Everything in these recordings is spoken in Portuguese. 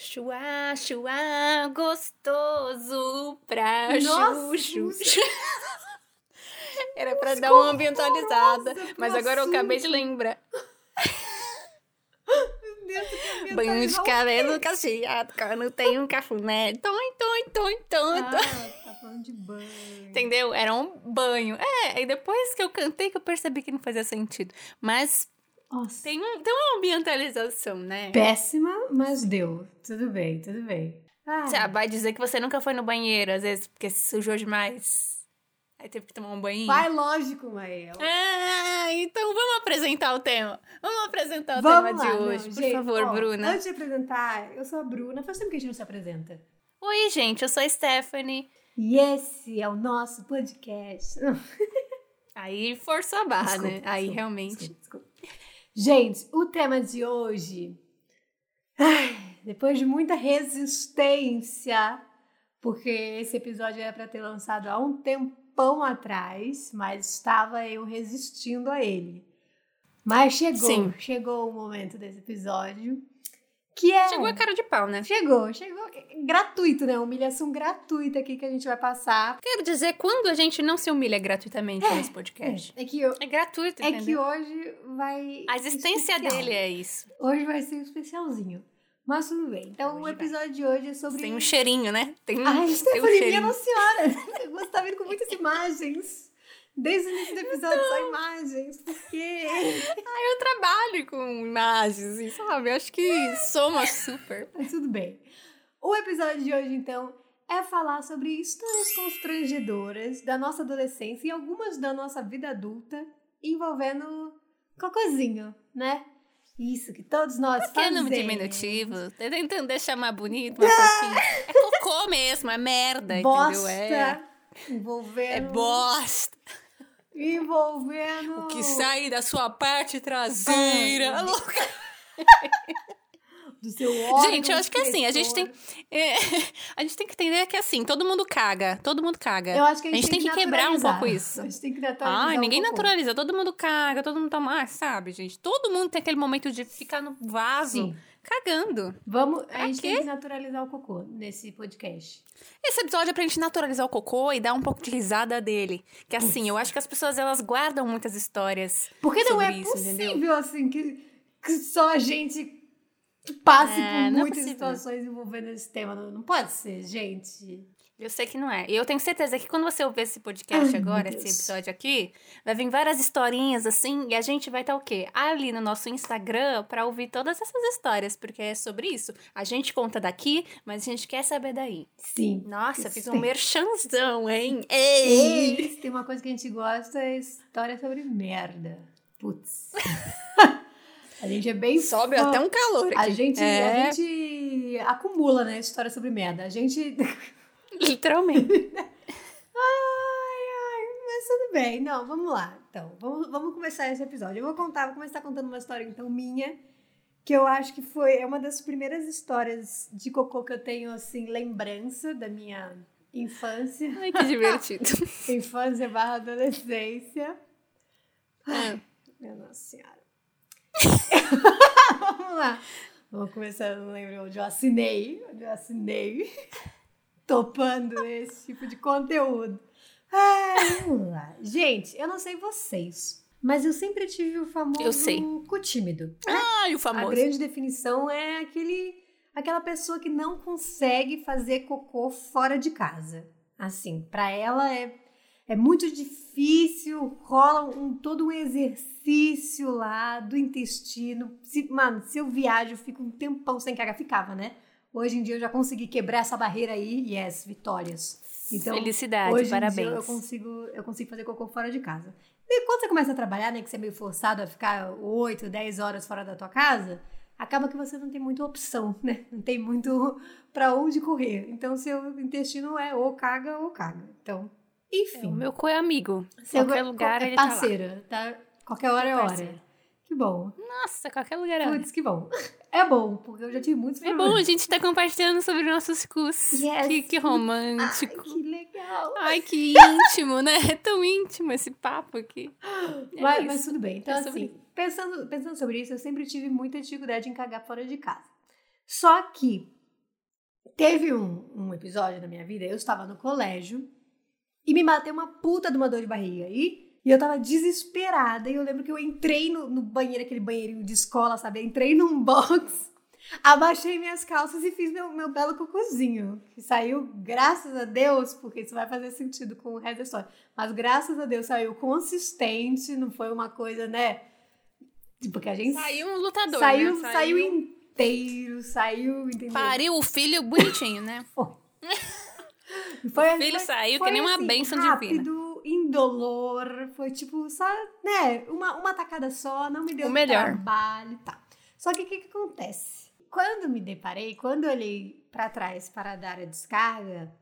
Chua, chua, gostoso pra Nossa. Era pra dar uma ambientalizada, mas agora eu acabei de lembrar. Banho de cabelo cacheado, quando tem um cafuné. Tom, tom, tom, tom. Ah, tá falando de banho. Entendeu? Era um banho. É, e depois que eu cantei que eu percebi que não fazia sentido. Mas Nossa. tem, um, tem uma ambientalização, né? Péssima, mas deu. Tudo bem, tudo bem. Ah, Você vai dizer que você nunca foi no banheiro, às vezes, porque se sujou demais. Aí teve que tomar um banho. vai lógico, Mael. Ah, então vamos apresentar o tema. Vamos apresentar o Vamos tema lá, de não, hoje, por gente, favor, ó, Bruna. Antes de apresentar, eu sou a Bruna. Faz tempo que a gente não se apresenta. Oi, gente, eu sou a Stephanie. E esse é o nosso podcast. Aí forçou a barra, Desculpa, né? Aí desculpa, realmente. desculpa, desculpa. Gente, o tema de hoje. ai, depois de muita resistência, porque esse episódio era para ter lançado há um tempão atrás, mas estava eu resistindo a ele. Mas chegou, Sim. chegou o momento desse episódio. Que é. Chegou a cara de pau, né? Chegou, chegou. Gratuito, né? Humilhação gratuita aqui que a gente vai passar. Quero dizer, quando a gente não se humilha gratuitamente nesse podcast. É que, eu- É, gratuito, é que hoje vai. A existência especial. dele é isso. Hoje vai ser um especialzinho. Mas tudo bem. Então, o episódio de hoje é sobre. Tem um cheirinho, né? Tem, Ai, tem um Stephanie, minha Senhora! Você tá vindo com muitas imagens. Desde o início do episódio, Então. só imagens. Trabalho com imagens, assim, sabe? Acho que soma super. Mas tudo bem. O episódio de hoje, então, é falar sobre histórias constrangedoras da nossa adolescência e algumas da nossa vida adulta envolvendo cocôzinho, né? Isso que todos nós Que nome fazemos. diminutivo. Tô tentando deixar mais bonito, mais fofinho. É cocô mesmo, é merda, Bosta entendeu? É, envolvendo... é bosta. Envolvendo... O que sai da sua parte traseira. Ai, louca. do seu órgão Gente, eu acho que assim, a gente tem. é, a gente tem que entender que assim, todo mundo caga. Todo mundo caga. Eu acho que a gente, tem que quebrar um pouco isso. A gente tem que naturalizar um ninguém pouco. naturaliza, todo mundo caga, todo mundo toma, ah, sabe, gente? Todo mundo tem aquele momento de ficar no vaso Sim. Cagando. Vamos, a gente quê? tem que naturalizar o cocô nesse podcast. Esse episódio é pra gente naturalizar o cocô e dar um pouco de risada dele. Que assim, eu acho que as pessoas elas guardam muitas histórias. Porque não é isso, possível, entendeu? assim, que, que só a gente passe É, por é muitas possível. situações envolvendo esse tema. Não, não pode ser, gente. Eu sei que não é. E eu tenho certeza que quando você ouvir esse podcast Ai, agora, esse episódio aqui, vai vir várias historinhas assim, e a gente vai estar o quê? Ali no nosso Instagram pra ouvir todas essas histórias, porque é sobre isso. A gente conta daqui, mas a gente quer saber daí. Sim. Nossa, fiz um merchanzão, hein? Ei! Ei, tem uma coisa que a gente gosta, é história sobre merda. Putz. a gente é bem Sobe até um calor aqui. A gente, É, a gente acumula, né, história sobre merda. A gente literalmente. Ai, ai, mas tudo bem. Não, vamos lá. Então, vamos, vamos começar esse episódio. Eu vou contar, vou começar contando uma história, então, minha, que eu acho que foi é uma das primeiras histórias de cocô que eu tenho, assim, lembrança da minha infância. Ai, que divertido. Infância barra adolescência. Ah, Minha Nossa Senhora. vamos lá. Vamos começar, não lembro onde eu assinei. Onde eu assinei. Topando esse tipo de conteúdo. Ai, vamos lá. Gente, eu não sei vocês, mas eu sempre tive o famoso Eu sei. cu tímido. Ai, o A famoso. grande definição é aquele, aquela pessoa que não consegue fazer cocô fora de casa. Assim, pra ela é, é muito difícil, rola um, todo um exercício lá do intestino. Se, mano, se eu viajo, eu fico um tempão sem cagar. Ficava, né? Hoje em dia eu já consegui quebrar essa barreira aí. Yes, vitórias. Então, Felicidade, Hoje em parabéns. dia eu consigo, eu consigo fazer cocô fora de casa. E quando você começa a trabalhar, né, que você é meio forçado a ficar 8, 10 horas fora da tua casa, acaba que você não tem muita opção, né? Não tem muito para onde correr. Então, seu intestino é ou caga ou caga. Então, enfim. É, o meu cu é amigo. Seu Qualquer lugar é ele parceira, tá, Qualquer hora é hora. Que bom. Nossa, qualquer lugar é. Putz, que bom. É bom, porque eu já tive muitos É bom, problemas. a gente tá compartilhando sobre nossos cus. Yes. Que, que Ai, romântico. que legal. Ai, que íntimo, né? É tão íntimo esse papo aqui. É mas, mas tudo bem. Então, É sobre assim, pensando, pensando sobre isso, eu sempre tive muita dificuldade em cagar fora de casa. Só que teve um, um episódio na minha vida, eu estava no colégio e me bateu uma puta de uma dor de barriga aí. E eu tava desesperada. E eu lembro que eu entrei no, no banheiro, aquele banheirinho de escola, sabe? Entrei num box, abaixei minhas calças e fiz meu, meu belo cocôzinho. Que saiu, graças a Deus, porque isso vai fazer sentido com o resto da história. Mas graças a Deus saiu consistente, não foi uma coisa, né? Porque a gente Saiu um lutador, saiu, né? saiu inteiro, saiu, entendeu? Pariu o filho bonitinho, né? Foi, O filho foi- saiu foi que nem uma assim, bênção rápido, divina. Indolor, foi tipo, só, né, uma, uma tacada só, não me deu O melhor. trabalho e tal. Só que o que, que acontece? Quando me deparei, quando olhei pra trás para dar a descarga,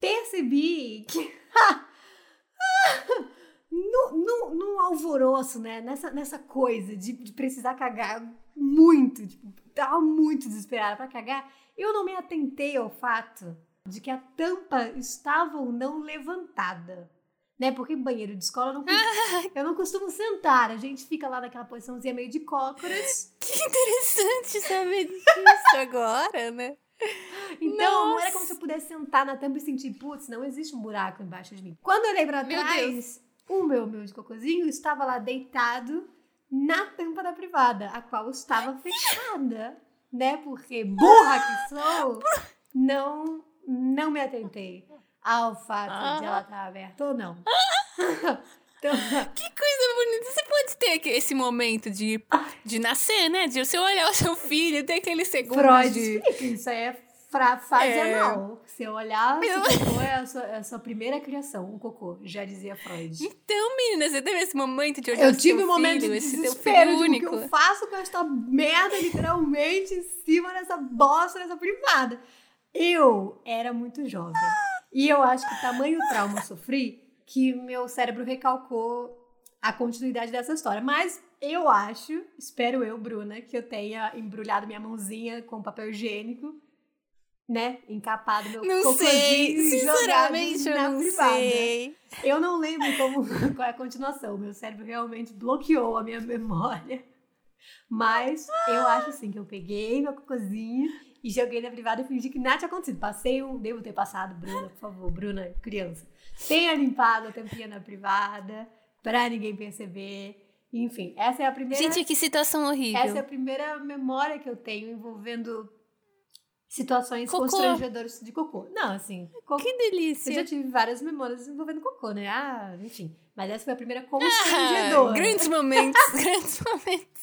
percebi que no, no, no alvoroço, né, nessa, nessa coisa de, de precisar cagar muito, tipo, tava muito desesperada pra cagar, eu não me atentei ao fato de que a tampa estava ou não levantada. Né? Porque banheiro de escola eu não, eu não costumo sentar. A gente fica lá naquela posiçãozinha meio de cócoras. Que interessante saber disso agora, né? Então não era Nossa. como se eu pudesse sentar na tampa e sentir, putz, não existe um buraco embaixo de mim. Quando eu olhei pra Meu trás, o meu meu de cocôzinho estava lá deitado na tampa da privada, a qual estava fechada. Né? Porque burra que sou, não, não me atentei ao fato de ela estar aberta ou não. então, Que coisa bonita. Você pode ter esse momento de, de nascer, né? De você olhar o seu filho, ter aquele segundo Freud de... isso aí é fra fase É. anal. Se eu olhar, Meu- o cocô é a, sua, é a sua primeira criação, o cocô, já dizia Freud. Então, menina, você teve esse momento de olhar Eu tive um momento filho, de esse teu desespero filho de o único. que eu faço com esta merda, literalmente, em cima dessa bosta, dessa privada. Eu era muito jovem. E eu acho que tamanho trauma eu sofri que meu cérebro recalcou a continuidade dessa história. Mas eu acho, espero eu, Bruna, que eu tenha embrulhado minha mãozinha com papel higiênico, né? Encapado meu Não sei, sinceramente eu na não privada. sei. Eu não lembro como, qual é a continuação. Meu cérebro realmente bloqueou a minha memória. Mas eu acho assim que eu peguei meu cocôzinho e joguei na privada e fingi que nada tinha acontecido. Passei um. Devo ter passado, Bruna, por favor, Bruna, criança. Tenha limpado a tampinha na privada pra ninguém perceber. Enfim, essa é a primeira. Gente, que situação horrível. essa é a primeira memória que eu tenho envolvendo situações Cocô. constrangedoras de cocô. Não, assim, cocô. Que Eu delícia. já tive várias memórias envolvendo cocô, né? Ah, enfim. Mas essa foi a primeira Ah, constrangedora. grandes momentos, grandes momentos.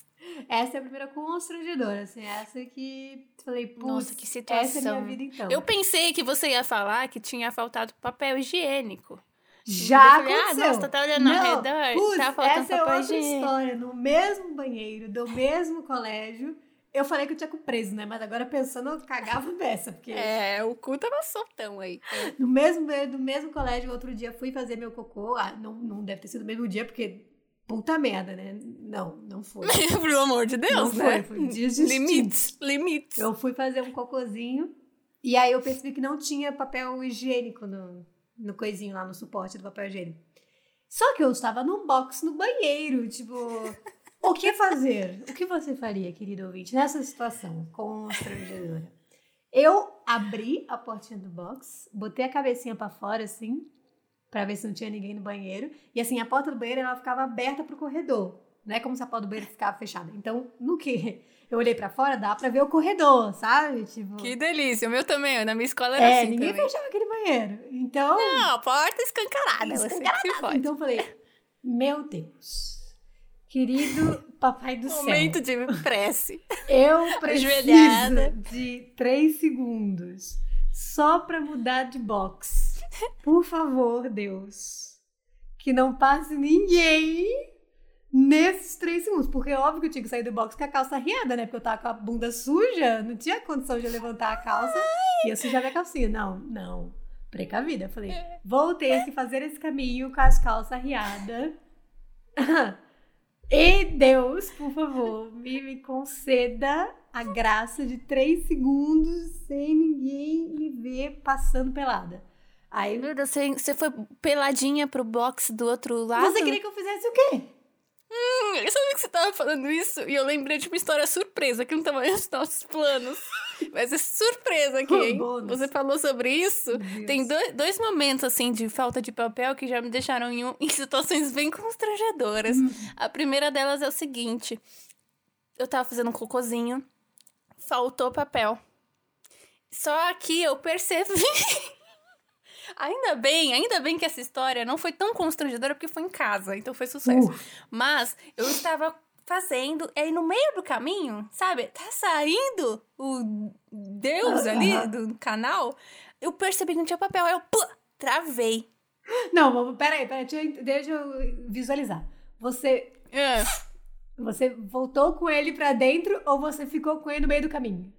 Essa é a primeira constrangedora, assim. Essa que falei, putz, Nossa, que essa é situação. minha vida então. Eu pensei que você ia falar que tinha faltado papel higiênico. Já falei, aconteceu. Ah, nossa, tá olhando Não, ao redor? putz, tá faltando essa é outra higiênico. história. No mesmo banheiro, do mesmo colégio, eu falei que eu tinha com preso, né? Mas agora pensando, eu cagava dessa, porque É, o cu tava soltão aí. no mesmo banheiro, do mesmo colégio, outro dia fui fazer meu cocô. Ah, não, não deve ter sido no mesmo dia, porque puta merda, né? Não, não foi. Pelo amor de Deus, Não né? foi, foi. Limites, limites. Eu fui fazer um cocôzinho e aí eu percebi que não tinha papel higiênico no, no coisinho lá no suporte do papel higiênico. Só que eu estava no box no banheiro, tipo, o que fazer? O que você faria, querido ouvinte, nessa situação constrangedora? Eu abri a portinha do box, botei a cabecinha pra fora assim, pra ver se não tinha ninguém no banheiro, e assim, a porta do banheiro ela ficava aberta pro corredor. Não é como se a porta do banheiro ficava fechada. Então, no que eu olhei pra fora, dá pra ver o corredor, sabe? Tipo, Que delícia. O meu também, na minha escola era é, assim ninguém também. fechava aquele banheiro. Então, Não, porta escancarada. Você que se fode. então eu falei, meu Deus, querido papai do céu, Momento de prece. eu preciso Ajoelhada. de três segundos só pra mudar de box. Por favor, Deus, que não passe ninguém nesses três segundos. Porque é óbvio que eu tinha que sair do box com a calça riada, né? Porque eu tava com a bunda suja, não tinha condição de levantar a calça e eu sujar minha calcinha. Não, não. Precavida. Eu falei, vou ter que fazer esse caminho com as calças riadas. e Deus, por favor, me, me conceda a graça de três segundos sem ninguém me ver passando pelada. Aí Meu Deus, você, você foi peladinha pro box do outro lado? você queria que eu fizesse o quê? Hum, eu sabia que você tava falando isso e eu lembrei de uma história surpresa que não tava nos nossos planos. Mas é surpresa aqui, hein? Bônus. Você falou sobre isso. Tem dois, dois momentos, assim, de falta de papel que já me deixaram em, em situações bem constrangedoras. A primeira delas é o seguinte. Eu tava fazendo um cocôzinho, faltou papel. Só que eu percebi... Ainda bem, ainda bem que essa história não foi tão constrangedora porque foi em casa, então foi sucesso. Uh. Mas eu estava fazendo, e aí no meio do caminho, sabe? Tá saindo o Deus ali do canal. Eu percebi que não tinha papel, aí eu pô, travei. Não, peraí, peraí, deixa eu, visualizar. Você, É. você voltou com ele pra dentro ou você ficou com ele no meio do caminho?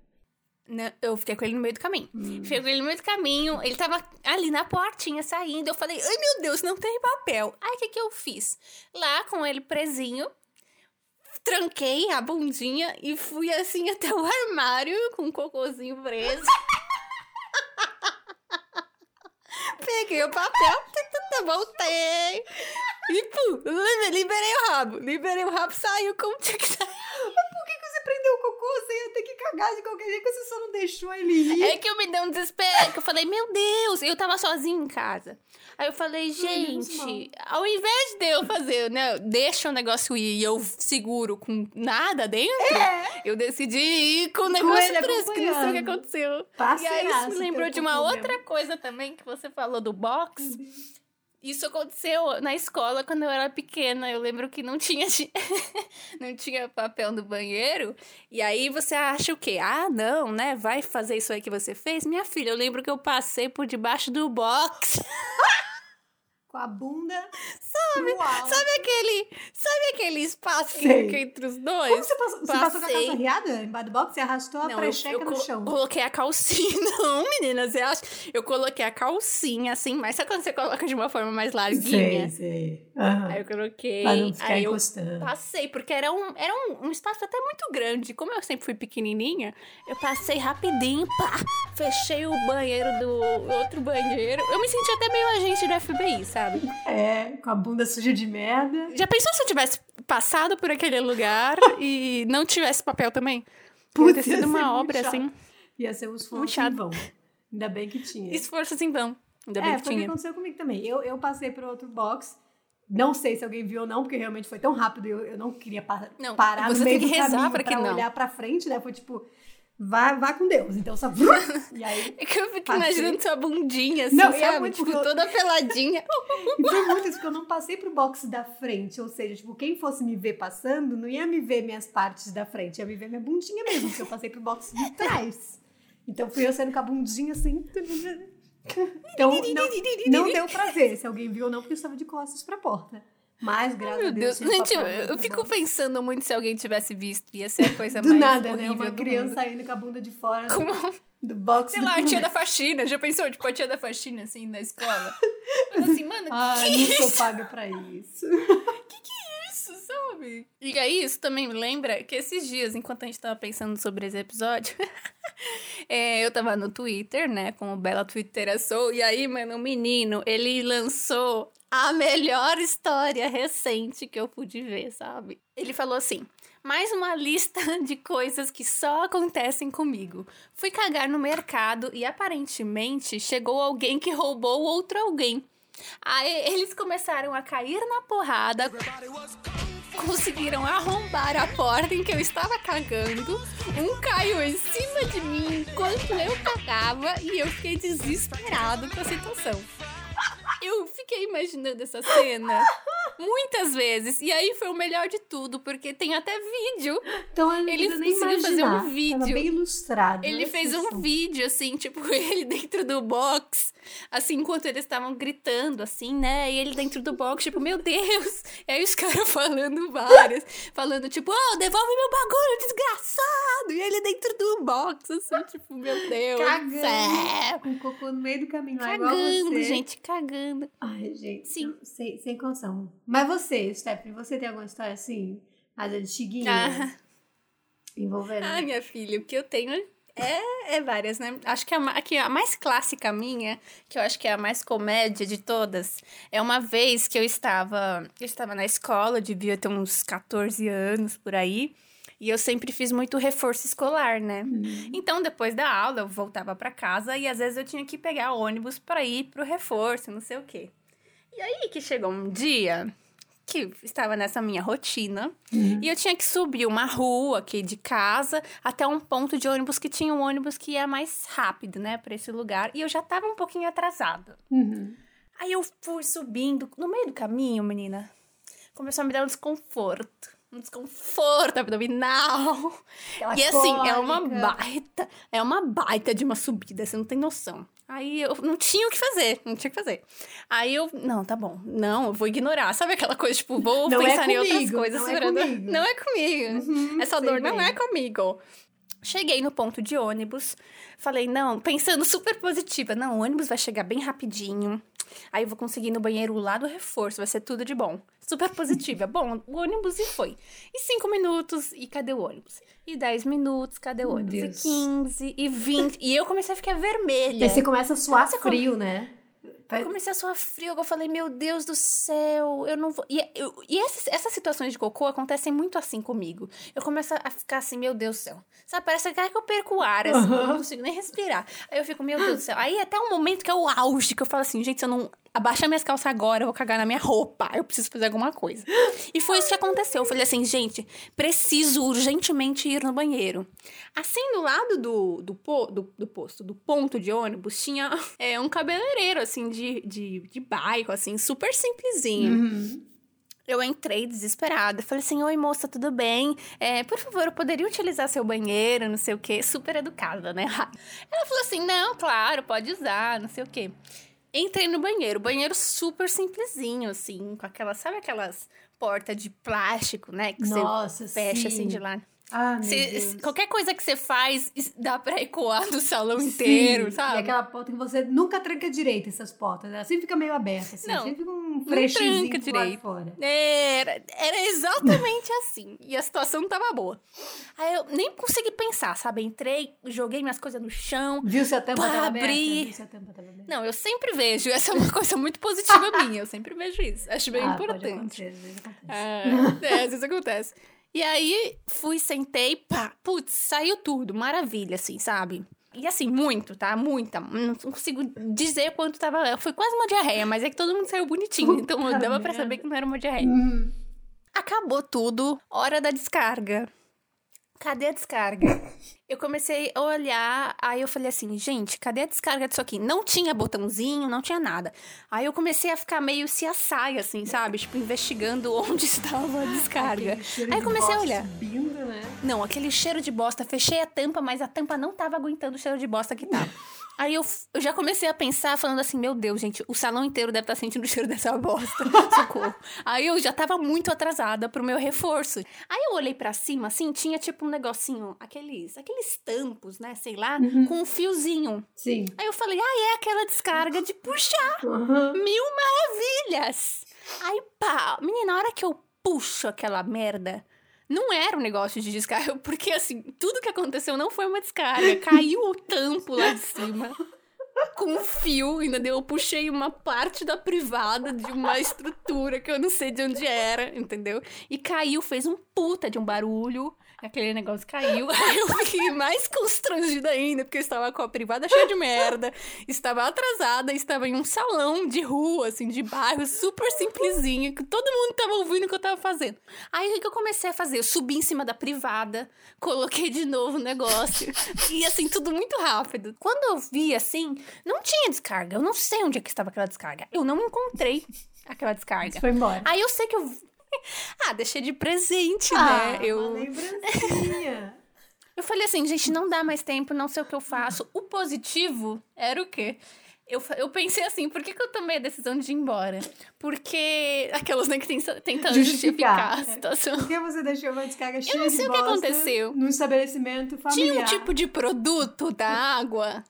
Né, Eu fiquei com ele no meio do caminho. Fiquei com ele no meio do caminho, ele tava ali na portinha saindo. Eu falei, ai meu Deus, não tem papel. Aí o que, que eu fiz? Lá com ele presinho, tranquei a bundinha e fui assim até o armário com o cocôzinho preso. Peguei o papel, tá, tá, tá, voltei. E pum, liberei o rabo. Liberei o rabo, saiu como tinha que prendeu o cocô? Você ia ter que cagar de qualquer jeito, você só não deixou ele ir. É que eu me dei um desespero, que eu falei, meu Deus, eu tava sozinha em casa. Aí eu falei, gente, ao invés de eu fazer, né, deixa o negócio ir e eu seguro com nada dentro, eu decidi ir com o negócio que não sei o que aconteceu. e Parceiraço, aí isso me lembrou de uma outra coisa também que você falou do box. Isso aconteceu na escola quando eu era pequena. Eu lembro que não tinha, não tinha papel no banheiro. E aí você acha o quê? Ah, não, né? Vai fazer isso aí que você fez? Minha filha, eu lembro que eu passei por debaixo do box. Com a bunda sabe, Sabe aquele, sabe aquele espaço fica entre os Como dois? você passou? Você passou com a calça riada embaixo do box? Você arrastou a eu, precheca eu no chão. coloquei a calcinha. Não, menina, você acha? Eu coloquei a calcinha assim, mas sabe quando você coloca de uma forma mais larguinha? Sei, sei. Aham. Aí eu coloquei. Pra não ficar aí eu passei, porque era, um, era um, um espaço até muito grande. Como eu sempre fui pequenininha, eu passei rapidinho, pá, fechei o banheiro do outro banheiro. Eu me senti até meio agente do FBI, sabe? É, com a bunda suja de merda. Já pensou se eu tivesse passado por aquele lugar e não tivesse papel também? Putz, ter sido ser uma obra chato. assim, Ia ser um esforço Muito chato. em vão. Ainda bem que tinha. esforços em vão. Ainda bem é, que foi o que aconteceu comigo também. Eu, eu passei por outro box. Não sei se alguém viu ou não, porque realmente foi tão rápido e eu, eu não queria pa Não, parar você no meio tem que do rezar caminho pra que não. olhar pra frente, né? Foi tipo, vá, vá com Deus. Então só... e aí... É que eu fico Passei. imaginando sua bundinha, assim, Não, é sabe? muito tipo, toda peladinha. E foi muito isso, porque eu não passei pro box da frente. Ou seja, tipo, quem fosse me ver passando, não ia me ver minhas partes da frente, ia me ver minha bundinha mesmo, porque eu passei pro box de trás. Então fui eu saindo com a bundinha assim. Então não, não deu pra ver se alguém viu ou não, porque eu estava de costas pra porta. Mas, graças a Meu Deus, Deus, tinha gente, eu, fico pensando muito se alguém tivesse visto. Ia ser a coisa Do mais nada, né? horrível Uma do criança saindo com a bunda de fora do- Como, do box. sei do lá, a tia da faxina. Já pensou? Tipo, a tia da faxina, assim, na escola. Mas assim, mano, Ai, que não sou paga pra isso. isso, sabe? E aí, isso também me lembra que esses dias, enquanto a gente tava pensando sobre esse episódio, é, eu tava no Twitter, né, como bela twittera sou, e aí, mano, o menino, ele lançou a melhor história recente que eu pude ver, sabe? Ele falou assim... Mais uma lista de coisas que só acontecem comigo. Fui cagar no mercado e aparentemente chegou alguém que roubou outro alguém. Aí eles começaram a cair na porrada, conseguiram arrombar a porta em que eu estava cagando. Um caiu em cima de mim enquanto eu cagava e eu fiquei desesperado com a situação. Eu fiquei imaginando essa cena muitas vezes. E aí foi o melhor de tudo, porque tem até vídeo. Então Ele conseguiu fazer um vídeo. Tava bem ilustrado. Ele olha fez um vídeo, assim, tipo, ele dentro do box. Assim, enquanto eles estavam gritando, assim, né? E ele dentro do box, tipo, meu Deus! E aí os caras falando várias, falando, tipo, oh, devolve meu bagulho, desgraçado! E ele dentro do box, assim, tipo, meu Deus! Cagando. Com cocô no meio do caminho, Cagando, você. gente, cagando. Ai, gente. Sim. não- Sem, sem condição. Mas você, Stephanie, você tem alguma história assim? As antiguinhas? Ah. Envolvendo. Ah, minha filha, o que eu tenho é, é várias, né? Acho que a, que a mais clássica minha, que eu acho que é a mais comédia de todas, é uma vez que eu estava, eu estava na escola, eu devia ter uns 14 anos por aí, e eu sempre fiz muito reforço escolar, né? Então, depois da aula, eu voltava para casa e às vezes eu tinha que pegar ônibus para ir pro reforço, não sei o quê. E aí que chegou um dia que estava nessa minha rotina e eu tinha que subir uma rua aqui de casa até um ponto de ônibus que tinha um ônibus que ia mais rápido, né, para esse lugar. E eu já tava um pouquinho atrasada. Uhum. Aí eu fui subindo, no meio do caminho, menina, começou a me dar um desconforto. Um desconforto abdominal. Aquela E assim, é uma baita, é uma baita de uma subida, você não tem noção. Aí eu não tinha o que fazer, não tinha o que fazer. Aí eu, não, tá bom, não, eu vou ignorar. Sabe aquela coisa, tipo, vou Não é pensar em outras comigo, coisas. não é segurando- comigo. Não é comigo. Uhum, Essa dor não bem. é comigo. Cheguei no ponto de ônibus, falei, não, pensando super positiva, não, o ônibus vai chegar bem rapidinho. Aí eu vou conseguir ir no banheiro lá do reforço, vai ser tudo de bom. Super positiva. bom, o ônibus e foi. E cinco minutos, e cadê o ônibus? E dez minutos, cadê o Meu ônibus? Deus. E 15, e 20. E eu comecei a ficar vermelha. E aí você começa a suar Você come- frio, né? Eu comecei a suar frio, eu falei, meu Deus do céu, eu não vou. E, eu- e essas, essas situações de cocô acontecem muito assim comigo. Eu começo a ficar assim, meu Deus do céu. Sabe, parece que eu perco o ar, assim, eu não consigo nem respirar. Aí eu fico, meu Deus do céu. Aí até um momento que é o auge, que eu falo assim, gente, se eu não abaixar minhas calças agora, eu vou cagar na minha roupa. Eu preciso fazer alguma coisa. E foi isso que aconteceu. Eu falei assim, gente, preciso urgentemente ir no banheiro. Assim, do lado do, do, do, do posto, do ponto de ônibus, tinha é, um cabeleireiro, assim, de, de, de bairro, assim, super simplesinho. Uhum. Eu entrei desesperada. Falei assim: Oi, moça, tudo bem? É, por favor, eu poderia utilizar seu banheiro, não sei o quê. Super educada, né? Ela falou assim: Não, claro, pode usar, não sei o quê. Entrei no banheiro, banheiro super simplesinho, assim, com aquelas, sabe aquelas portas de plástico, né? Que Nossa, você fecha sim. assim de lá. Ah, Cê- qualquer coisa que você faz, dá pra ecoar do salão inteiro, Sim, sabe? E aquela porta que você nunca tranca direito, essas portas. Ela sempre fica meio aberta, assim. Não, sempre fica um frechezinho tranca direito. fora. Era, era exatamente assim. E a situação não tava boa. Aí eu nem consegui pensar, sabe? Entrei, joguei minhas coisas no chão. Viu se a tampa Pá, tava aberta? abri. Viu se a tampa tava aberta? Não, eu sempre vejo. Essa é uma coisa muito positiva minha. Eu sempre vejo isso. Acho bem Ah, pode importante. acontecer, às vezes acontece. É, é, às vezes acontece. E aí, fui, sentei, pá, putz, saiu tudo, maravilha, assim, sabe? E assim, muito, tá? Muita. Não consigo dizer quanto tava. Foi quase uma diarreia, mas é que todo mundo saiu bonitinho. então dava pra merda. saber que não era uma diarreia. Uhum. Acabou tudo, hora da descarga. Cadê a descarga? Eu comecei a olhar, aí eu falei assim, gente, cadê a descarga disso aqui? Não tinha botãozinho, não tinha nada. Aí eu comecei a ficar meio se assai, assim, sabe? Tipo, investigando onde estava a descarga. Aí de comecei a olhar. Subindo, né? Não, aquele cheiro de bosta, fechei a tampa, mas a tampa não tava aguentando o cheiro de bosta que tava. Aí eu, eu já comecei a pensar, falando assim, meu Deus, gente, o salão inteiro deve estar sentindo o cheiro dessa bosta. Socorro. Aí eu já tava muito atrasada pro meu reforço. Aí eu olhei pra cima, assim, tinha tipo um negocinho, aqueles, aqueles tampos, né, sei lá, com um fiozinho. Sim. Aí eu falei, ah, é aquela descarga de puxar. Uhum. Mil maravilhas! Aí, pá, menina, na hora que eu puxo aquela merda, não era um negócio de descarga, porque assim, tudo que aconteceu não foi uma descarga. Caiu o tampo lá de cima. Com um fio, ainda deu, eu puxei uma parte da privada de uma estrutura que eu não sei de onde era, entendeu? E caiu, fez um puta de um barulho. Aquele negócio caiu. Aí eu fiquei mais constrangida ainda, porque eu estava com a privada cheia de merda, estava atrasada, estava em um salão de rua, assim, de bairro, super simplesinho, que todo mundo estava ouvindo o que eu estava fazendo. Aí o que eu comecei a fazer? Eu subi em cima da privada, coloquei de novo o negócio, e assim, tudo muito rápido. Quando eu vi, assim, não tinha descarga. Eu não sei onde é que estava aquela descarga. Eu não encontrei aquela descarga. Você foi embora. Aí eu sei que eu. Ah, deixei de presente, Ah, né? Eu, uma lembrancinha. eu falei assim, gente, não dá mais tempo, não sei o que eu faço. O positivo era o quê? eu, eu pensei assim, por que, que eu tomei a decisão de ir embora? Porque aquelas né, que tem- tentam Justificar. justificar a situação. Por que você deixou uma descarga cheia não de sei o que aconteceu. No estabelecimento Tinha familiar. um tipo de produto da água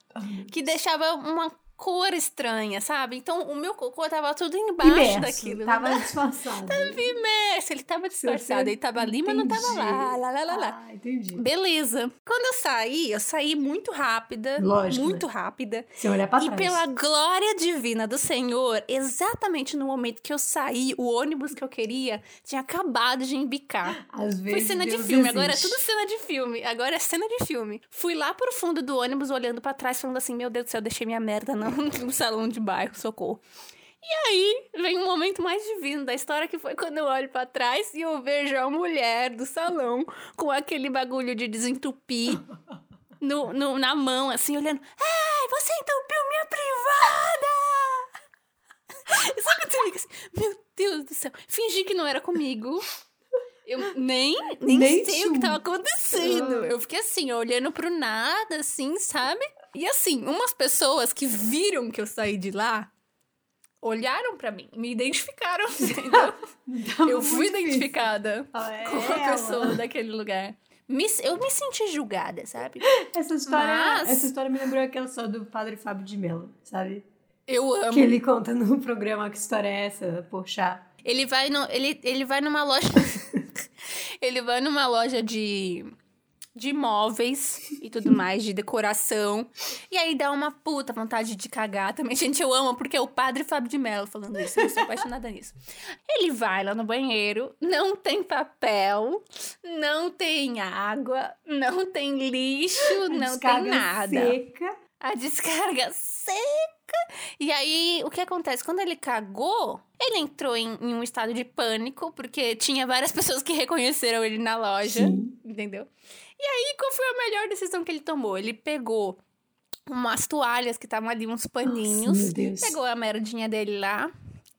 que deixava uma cor estranha, sabe? Então o meu cocô tava tudo embaixo Imerso, daquilo. Tava disfarçado. imerso, ele tava disfarçado, Você- ele tava ali, mas não tava lá, lá, lá, lá, lá. Ah, entendi. Beleza. Quando eu saí, eu saí muito rápida. Lógico, Muito rápida. Se olhar pra E trás. pela glória divina do Senhor, exatamente no momento que eu saí, o ônibus que eu queria tinha acabado de embicar. Às Foi vezes cena de Deus filme, agora é existe. tudo cena de filme. Agora é cena de filme. Fui lá pro fundo do ônibus, olhando pra trás, falando assim: Meu Deus do céu, deixei minha merda no, no salão de bairro, socorro. E aí, vem um momento mais divino da história, que foi quando eu olho pra trás e eu vejo a mulher do salão com aquele bagulho de desentupir no, no- na mão, assim, olhando. Ai, você entupiu minha privada! Você fica assim, meu Deus do céu, fingi que não era comigo. Eu nem, nem, Nem sei o que tava acontecendo. Eu fiquei assim, olhando pro nada, assim, sabe? E assim, umas pessoas que viram que eu saí de lá olharam pra mim, me identificaram, entendeu? Tava eu fui identificada Ah, é como a ela. pessoa daquele lugar. Me- eu me senti julgada, sabe? Essa história, Mas- essa história me lembrou aquela só do padre Fábio de Mello, sabe? Eu amo. Que ele conta no programa Que História é Essa, Poxa. Ele vai no, ele, ele vai numa loja. ele vai numa loja de de móveis e tudo mais, de decoração. E aí dá uma puta vontade de cagar também. Gente, eu amo, porque é o padre Fábio de Mello falando isso. Eu sou apaixonada nisso. Ele vai lá no banheiro, não tem papel, não tem água, não tem lixo, não tem nada. Seca. A descarga. E aí, o que acontece? Quando ele cagou, ele entrou em, em um estado de pânico, porque tinha várias pessoas que reconheceram ele na loja. Sim. Entendeu? E aí, qual foi a melhor decisão que ele tomou? Ele pegou umas toalhas que estavam ali, uns paninhos. Nossa, pegou a merdinha dele lá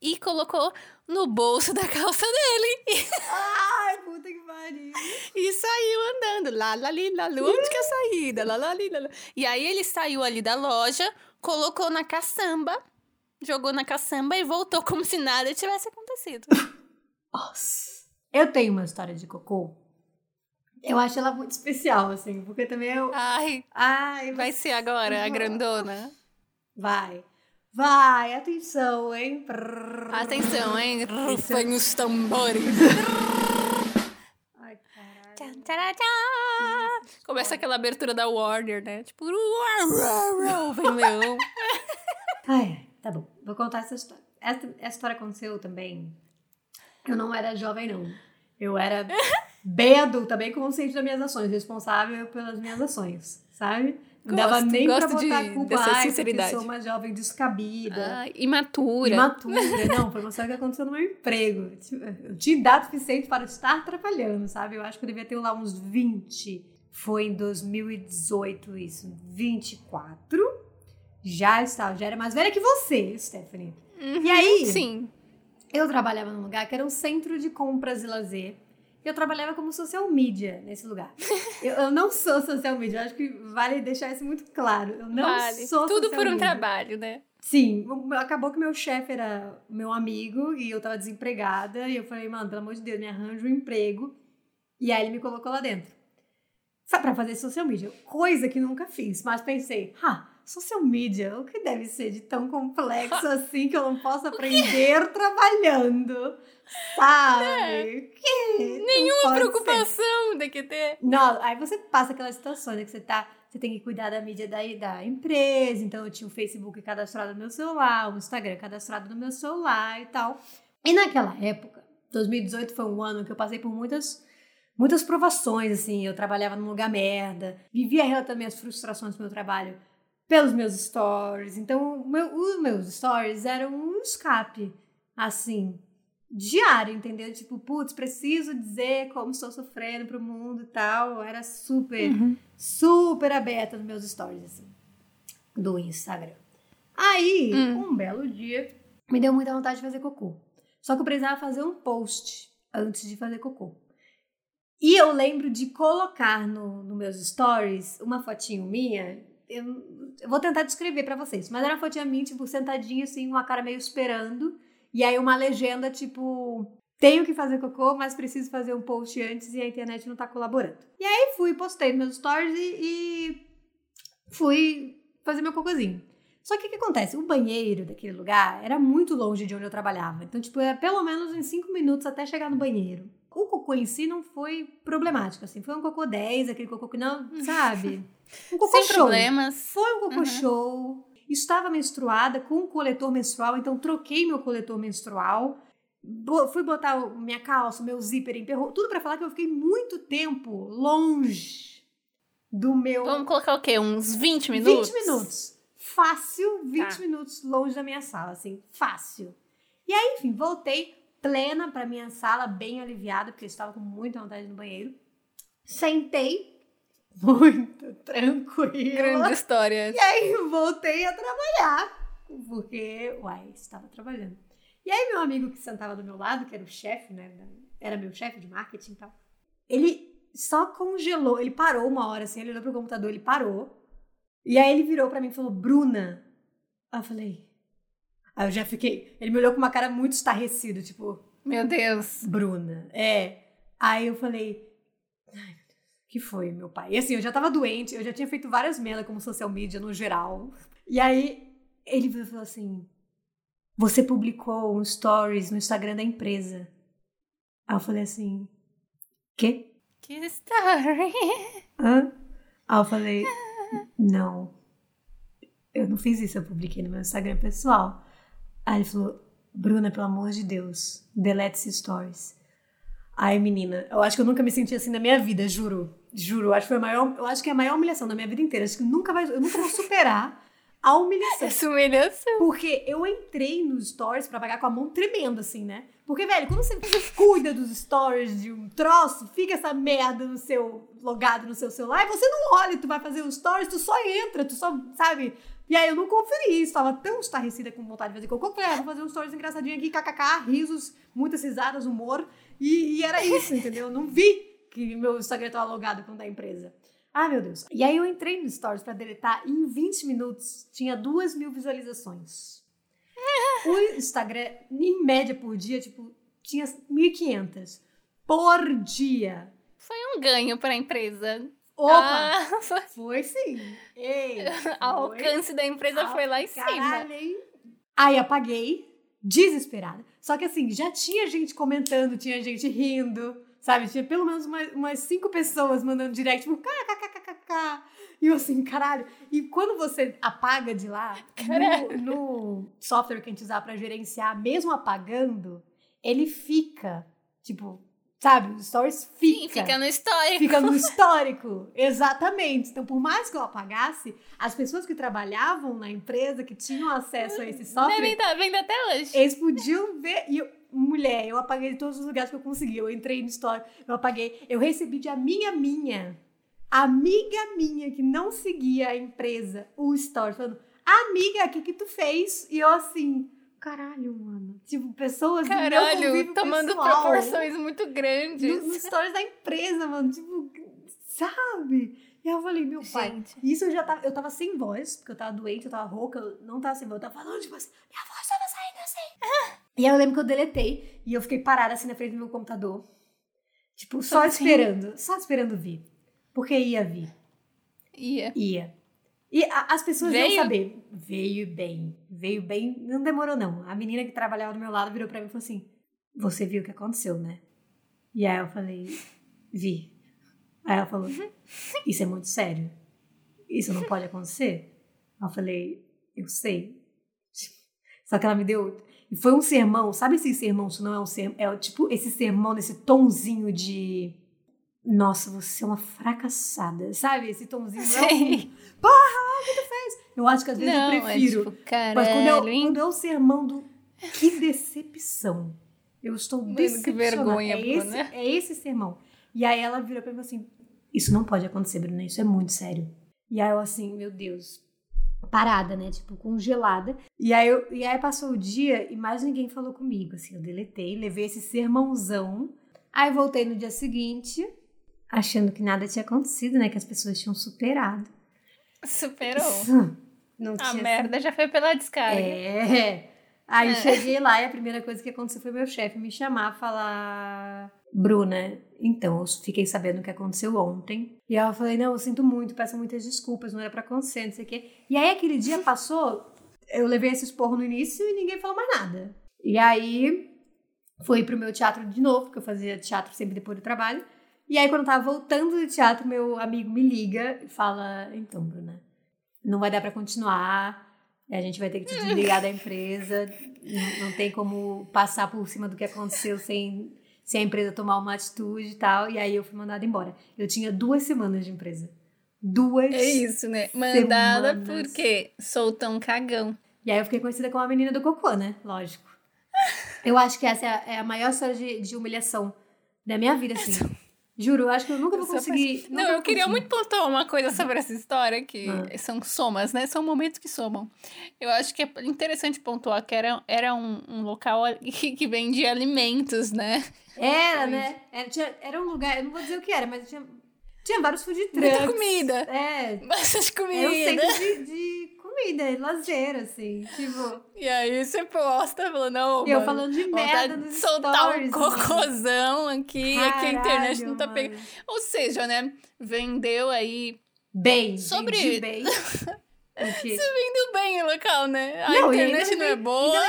e colocou no bolso da calça dele. Ai, puta que pariu. E saiu andando. Lá, lá, ali, lá, lá, onde que é a saída? Lá, lá, ali, lá, lá. E aí ele saiu ali da loja, colocou na caçamba, jogou na caçamba e voltou como se nada tivesse acontecido. Nossa. Eu tenho uma história de cocô. Eu acho ela muito especial, assim, porque também eu. Ai, Ai, vai ser agora a grandona. Vai. Vai, atenção, hein? Atenção, hein? Rufem os tambores. Ai, caralho. Tchan. Começa aquela abertura da Warner, né? Tipo, vem leão. Ai, ai, tá bom. Vou contar essa história. Essa, essa história aconteceu também. Eu não era jovem, não. Eu era bem adulta, bem consciente das minhas ações, responsável pelas minhas ações, sabe? Não dava Gosto- nem gosto pra botar de- a culpa, dessa ai, sinceridade. sou uma jovem descabida. Ai, imatura. Imatura. Não, foi uma coisa que aconteceu no meu emprego. Eu tinha idade suficiente para estar trabalhando, sabe? Eu acho que eu devia ter lá uns 20. Foi em 2018 isso. 24. Já estava, já era mais velha que você, Stephanie. E aí, Sim. eu trabalhava num lugar que era um centro de compras e lazer. E eu trabalhava como social media nesse lugar. Eu, eu não sou social media, eu acho que vale deixar isso muito claro. Eu não vale. sou Tudo por um media. trabalho, né? Sim, acabou que meu chefe era meu amigo e eu tava desempregada. E eu falei, mano, pelo amor de Deus, me arranja um emprego. E aí ele me colocou lá dentro. Foi pra fazer social media, coisa que nunca fiz. Mas pensei, ah, social media, o que deve ser de tão complexo assim que eu não posso aprender trabalhando? Sabe? Que não Nenhuma pode ser. preocupação tem que ter. Não, aí você passa aquelas situações né, que você tá. Você tem que cuidar da mídia da, da empresa. Então eu tinha o Facebook cadastrado no meu celular, o Instagram cadastrado no meu celular e tal. E naquela época, 2018 foi um ano que eu passei por muitas. Muitas provações, assim, eu trabalhava num lugar merda, vivia relatando minhas frustrações do meu trabalho pelos meus stories. Então, meu- os meus stories eram um escape, assim, diário, entendeu? Tipo, putz, preciso dizer como estou sofrendo pro mundo e tal. Eu era super, super aberta nos meus stories, assim, do Instagram. Aí, Hum. um belo dia, me deu muita vontade de fazer cocô. Só que eu precisava fazer um post antes de fazer cocô. E eu lembro de colocar no, no meus stories uma fotinho minha Eu, eu vou tentar descrever pra vocês. Mas era uma fotinha minha, tipo, sentadinha, assim, uma cara meio esperando. E aí uma legenda, tipo... Tenho que fazer cocô, mas preciso fazer um post antes e a internet não tá colaborando. E aí fui, postei meus stories e, e fui fazer meu cocôzinho. Só que o que acontece? O banheiro daquele lugar era muito longe de onde eu trabalhava. Então, tipo, era pelo menos em cinco minutos até chegar no banheiro. O cocô em si não foi problemático, assim. Foi um cocô 10, aquele cocô que não, sabe? Um cocô Sem show. problemas. Foi um cocô Uhum. show. Estava menstruada com um coletor menstrual, então troquei meu coletor menstrual. Bo- fui botar minha calça, meu zíper emperrou. Tudo pra falar que eu fiquei muito tempo longe do meu. Vamos colocar o quê? Uns 20 minutos? 20 minutos. Fácil, 20 Tá. minutos longe da minha sala, assim, fácil. E aí, enfim, voltei plena pra minha sala, bem aliviada, porque eu estava com muita vontade no banheiro. Sentei, muito tranquila. Grande história. E aí voltei a trabalhar, porque, uai, estava trabalhando. E aí meu amigo que sentava do meu lado, que era o chefe, né, era meu chefe de marketing e tal, ele só congelou, ele parou uma hora assim, ele olhou pro computador, ele parou, e aí ele virou pra mim e falou, Bruna. Eu falei, aí eu já fiquei, ele me olhou com uma cara muito estarrecido, tipo, Meu Deus. Bruna, é. Aí eu falei, ai que foi, meu pai? E assim, eu já tava doente, eu já tinha feito várias merdas como social media no geral. E aí ele falou assim: Você publicou um stories no Instagram da empresa. Aí eu falei assim: Quê? Que story. Hã? Aí eu falei: Não, eu não fiz isso, eu publiquei no meu Instagram pessoal. Aí ele falou: Bruna, pelo amor de Deus, delete esses stories. Ai, menina, eu acho que eu nunca me senti assim na minha vida, juro. Juro, eu acho que foi a maior, eu acho que é a maior humilhação da minha vida inteira. Acho que nunca vai, eu nunca vou superar a humilhação. Essa humilhação. Porque eu entrei nos stories pra pagar com a mão tremendo, assim, né? Porque, velho, quando você cuida dos stories de um troço, fica essa merda no seu logado no seu celular, e você não olha, tu vai fazer os stories, tu só entra, tu só, sabe? E aí eu não conferi isso, tava tão estarrecida com vontade de fazer cocô, que falei, ah, vou fazer um stories engraçadinho aqui, kkk, risos, muitas risadas, humor, e, e era isso, entendeu? Eu não vi que meu Instagram tava logado com o da empresa. Ah, meu Deus. E aí eu entrei no Stories pra deletar e em 20 minutos tinha duas mil visualizações. O Instagram, em média por dia, tipo, tinha 1.500 por dia. Foi um ganho pra empresa. Opa! Ah, foi- sim. Ei, o alcance da empresa foi lá em cima. Caralho, hein? Aí apaguei, desesperada. Só que assim, já tinha gente comentando, tinha gente rindo, sabe? Tinha pelo menos umas, umas cinco pessoas mandando direct, tipo, kkkkkk. E eu assim, caralho. E quando você apaga de lá, no, no software que a gente usar pra gerenciar, mesmo apagando, ele fica, tipo, sabe? Os stories fica. Sim, fica no histórico. Fica no histórico, exatamente. Então, por mais que eu apagasse, as pessoas que trabalhavam na empresa, que tinham acesso a esse software, Devem estar vendo até hoje. eles podiam ver. E eu- mulher, eu apaguei de todos os lugares que eu consegui. Eu entrei no histórico, eu apaguei. Eu recebi de amiga minha, amiga minha que não seguia a empresa, o story, falando: Amiga, o que, que tu fez? E eu assim. Caralho, mano. Tipo, pessoas Caralho, tomando pessoal proporções muito grandes. no, nos stories da empresa, mano. Tipo, sabe? E aí eu falei, meu pai. Gente. Isso eu já tava. Eu tava sem voz, porque eu tava doente, eu tava rouca, eu não tava sem voz. Eu tava falando, tipo assim, minha voz tava saindo assim. E aí eu lembro que eu deletei e eu fiquei parada assim na frente do meu computador. Tipo, só Sozinha. esperando. Só esperando vir. Porque ia vir. Ia. Ia. E a- as pessoas Veio? iam saber. Veio bem. Veio bem. Não demorou, não. A menina que trabalhava do meu lado virou pra mim e falou assim: Você viu o que aconteceu, né? E aí eu falei: Vi. Aí ela falou: Isso é muito sério. Isso não pode acontecer. Eu falei: Eu sei. Só que ela me deu. E foi um sermão. Sabe esse sermão? Isso não é um sermão. É tipo esse sermão, nesse tomzinho de. Nossa, você é uma fracassada. Sabe? Esse tomzinho. É um, Sim. eu acho que às vezes Não, eu prefiro. é tipo, caralho, mas quando eu, hein? quando é o sermão do. Que decepção. Eu estou Mano, que decepcionada. vergonha, é, esse, Bruna. é esse sermão. E aí ela virou pra mim e falou assim: Isso não pode acontecer, Bruna. Isso é muito sério. E aí eu assim, meu Deus. Parada, né? Tipo, congelada. E aí, eu, e aí passou o dia e mais ninguém falou comigo. Assim, eu deletei, levei esse sermãozão. Aí voltei no dia seguinte, achando que nada tinha acontecido, né? Que as pessoas tinham superado. Superou. Não A tinha merda já foi pela descarga. É. Aí É. cheguei lá e a primeira coisa que aconteceu foi meu chefe me chamar, falar: Bruna, então, eu fiquei sabendo o que aconteceu ontem. E eu falei: não, eu sinto muito, peço muitas desculpas, não era pra acontecer, não sei o quê. E aí aquele dia passou, eu levei esse esporro no início e ninguém falou mais nada. E aí fui pro meu teatro de novo, porque eu fazia teatro sempre depois do trabalho. E aí, quando eu tava voltando do teatro, meu amigo me liga e fala: Então, Bruna, não vai dar pra continuar. A gente vai ter que te desligar da empresa. Não, não tem como passar por cima do que aconteceu sem, sem a empresa tomar uma atitude e tal. E aí eu fui mandada embora. Eu tinha duas semanas de empresa. Duas. É isso, né? Mandada Semanas. porque sou tão cagão. E aí eu fiquei conhecida como a menina do cocô, né? Lógico. Eu acho que essa é a, é a maior história de, de humilhação da minha vida, assim. Juro, eu acho que eu nunca vou conseguir. Não, nunca eu queria conseguir. muito pontuar uma coisa sobre essa história, que Ah. são somas, né? São momentos que somam. Eu acho que é interessante pontuar que era, era um, um local que, que vendia alimentos, né? Era, né? Era, tinha- era um lugar, eu não vou dizer o que era, mas tinha, tinha vários food trucks. Muita comida. É, Bastante era um comida. centro de, de comida, e lazer, assim. Tipo, E aí você posta falando, não, e eu falando de merda nos soltar stories, um mano. cocôzão aqui, aqui a internet não tá Caralho, pegando. Ou seja, né? Vendeu aí. Bem, Sobre- bem. Porque- Vendeu bem o local, né? A Não, internet não é boa.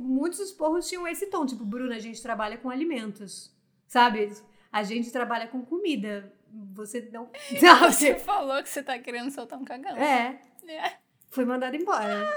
muitos dos porros tinham esse tom, tipo, Bruna, a gente trabalha com alimentos, sabe? A gente trabalha com comida. Você não. Você Sabe? falou que você tá querendo soltar um cagão. É, É. foi mandado embora.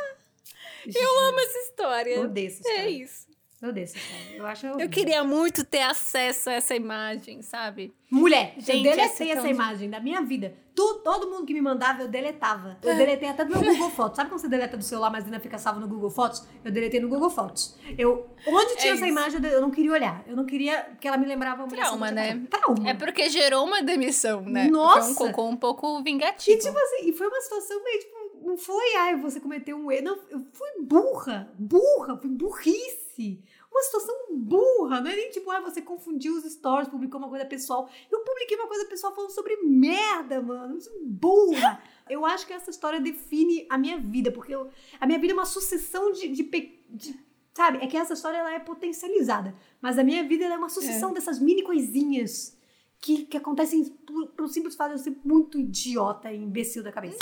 Eu amo essa história. Odeio essa É história. isso. Eu odeio essa história. Eu acho. Eu queria muito ter acesso a essa imagem, sabe? Mulher, Gente, eu deletei é essa tão- imagem da minha vida. Tu, todo mundo que me mandava, eu deletava. Eu deletei até do meu Google Fotos. Sabe quando você deleta do celular, mas ainda fica salvo no Google Fotos? Eu deletei no Google Fotos. Eu, onde tinha É essa imagem, eu não queria olhar. Eu não queria, porque ela me lembrava humilhação Trauma, né? Trauma. É porque gerou uma demissão, né? Nossa! Foi um cocô um pouco E vingativo. tipo assim, e foi uma situação meio tipo, não foi, ai, você cometeu um erro. Não, eu fui burra, burra, fui burrice. Uma situação burra, não é nem tipo, ah, você confundiu os stories, publicou uma coisa pessoal. Eu publiquei uma coisa pessoal falando sobre merda, mano. Burra. Eu acho que essa história define a minha vida, porque eu- a minha vida é uma sucessão de, de, de- Sabe? É que essa história ela é potencializada. Mas a minha vida é uma sucessão dessas mini coisinhas que, que acontecem por, por simples fato de eu ser muito idiota e imbecil da cabeça.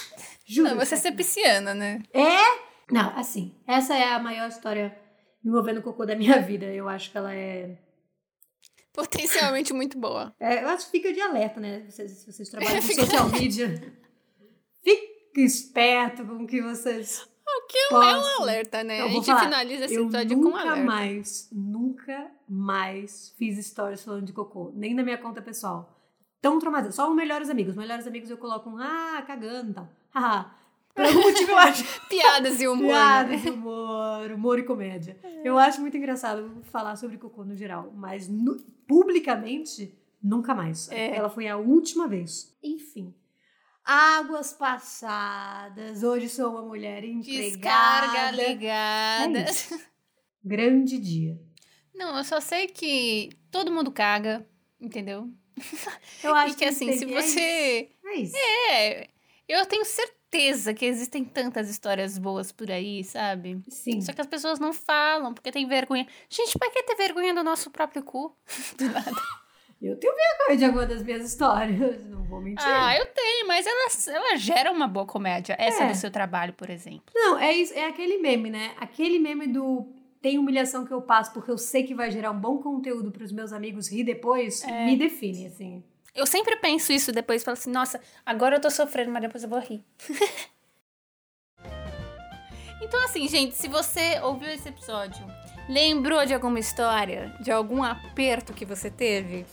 Juro. Não, você é ser pisciana, né? Não, assim, essa é a maior história envolvendo o cocô da minha vida. Eu acho que ela é. Potencialmente muito boa. é, eu acho que fica de alerta, né? Vocês, se vocês trabalham com social media. Fique esperto com o que vocês. É um, Posso. é um alerta, né? Eu A gente falar, finaliza esse Eu episódio com um nunca alerta. mais, nunca mais fiz stories falando de cocô. Nem na minha conta pessoal. Tão traumatizada. Só os melhores amigos. Melhores amigos eu coloco um, ah, cagando e tal. Haha. Por algum motivo eu acho. Piadas e humor. né? Piadas, humor, humor e comédia. Eu acho muito engraçado falar sobre cocô no geral, mas nu- publicamente, nunca mais. É. Ela foi a última vez. Enfim. Águas passadas. Hoje sou uma mulher Descarga empregada. ligada. É. Grande dia. Não, eu só sei que todo mundo caga, entendeu? Eu acho e que assim, se é você. isso. É isso. É, eu tenho certeza que existem tantas histórias boas por aí, sabe? Sim. Só que as pessoas não falam, porque tem vergonha. Gente, pra que ter vergonha do nosso próprio cu? Do nada. Eu tenho vergonha de alguma das minhas histórias. Não vou mentir. Ah, eu tenho, mas ela, ela gera uma boa comédia. Essa É. do seu trabalho, por exemplo. Não, é isso, é aquele meme, né? Aquele meme do tem humilhação que eu passo porque eu sei que vai gerar um bom conteúdo para os meus amigos rir depois, É. me define, assim. Eu sempre penso isso depois, falo assim, nossa, agora eu tô sofrendo, mas depois eu vou rir. então, assim, gente, se você ouviu esse episódio, lembrou de alguma história, de algum aperto que você teve,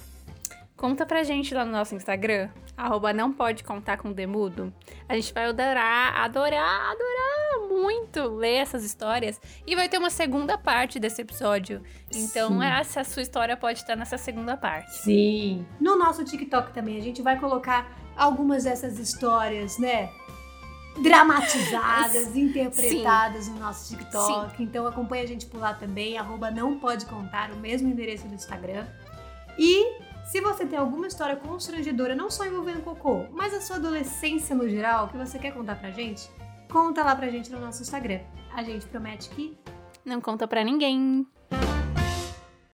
conta pra gente lá no nosso Instagram, arroba não pode contar com demudo. A gente vai adorar, adorar, adorar muito ler essas histórias. E vai ter uma segunda parte desse episódio. Então, Sim. essa sua história pode estar nessa segunda parte. Sim. No nosso TikTok também, a gente vai colocar algumas dessas histórias, né? Dramatizadas, interpretadas no nosso TikTok. Então acompanha a gente por lá também, arroba não pode contar, o mesmo endereço do Instagram. E Se você tem alguma história constrangedora, não só envolvendo cocô, mas a sua adolescência no geral, que você quer contar pra gente, conta lá pra gente no nosso Instagram. A gente promete que Não conta pra ninguém.